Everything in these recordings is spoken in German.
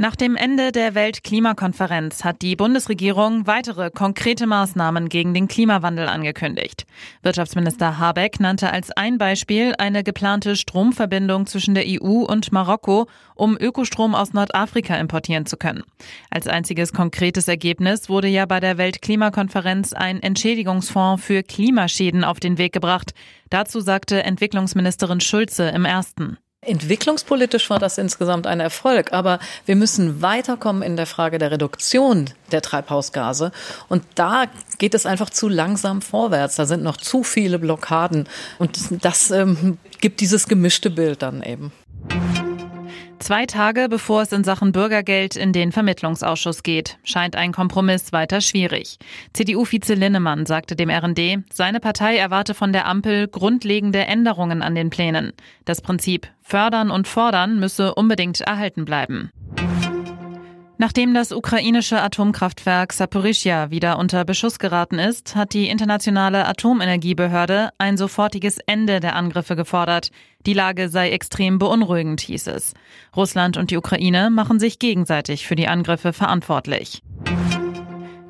Nach dem Ende der Weltklimakonferenz hat die Bundesregierung weitere konkrete Maßnahmen gegen den Klimawandel angekündigt. Wirtschaftsminister Habeck nannte als ein Beispiel eine geplante Stromverbindung zwischen der EU und Marokko, um Ökostrom aus Nordafrika importieren zu können. Als einziges konkretes Ergebnis wurde ja bei der Weltklimakonferenz ein Entschädigungsfonds für Klimaschäden auf den Weg gebracht. Dazu sagte Entwicklungsministerin Schulze im ersten. Entwicklungspolitisch war das insgesamt ein Erfolg, aber wir müssen weiterkommen in der Frage der Reduktion der Treibhausgase. Und da geht es einfach zu langsam vorwärts. Da sind noch zu viele Blockaden. Und das ähm, gibt dieses gemischte Bild dann eben. Zwei Tage bevor es in Sachen Bürgergeld in den Vermittlungsausschuss geht, scheint ein Kompromiss weiter schwierig. CDU-Vize Linnemann sagte dem RND, seine Partei erwarte von der Ampel grundlegende Änderungen an den Plänen. Das Prinzip fördern und fordern müsse unbedingt erhalten bleiben. Nachdem das ukrainische Atomkraftwerk Saporischja wieder unter Beschuss geraten ist, hat die internationale Atomenergiebehörde ein sofortiges Ende der Angriffe gefordert. Die Lage sei extrem beunruhigend, hieß es. Russland und die Ukraine machen sich gegenseitig für die Angriffe verantwortlich.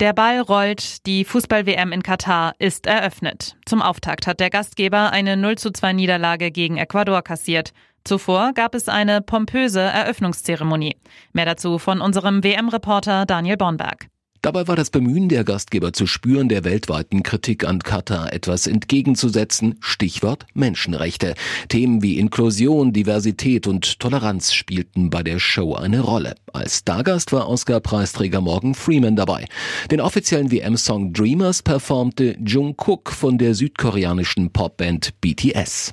Der Ball rollt, die Fußball-WM in Katar ist eröffnet. Zum Auftakt hat der Gastgeber eine 0 zu 2 Niederlage gegen Ecuador kassiert. Zuvor gab es eine pompöse Eröffnungszeremonie. Mehr dazu von unserem WM-Reporter Daniel Bornberg. Dabei war das Bemühen der Gastgeber zu spüren, der weltweiten Kritik an Katar etwas entgegenzusetzen. Stichwort Menschenrechte. Themen wie Inklusion, Diversität und Toleranz spielten bei der Show eine Rolle. Als Stargast war Oscar-Preisträger Morgan Freeman dabei. Den offiziellen WM-Song Dreamers performte Jungkook von der südkoreanischen Popband BTS.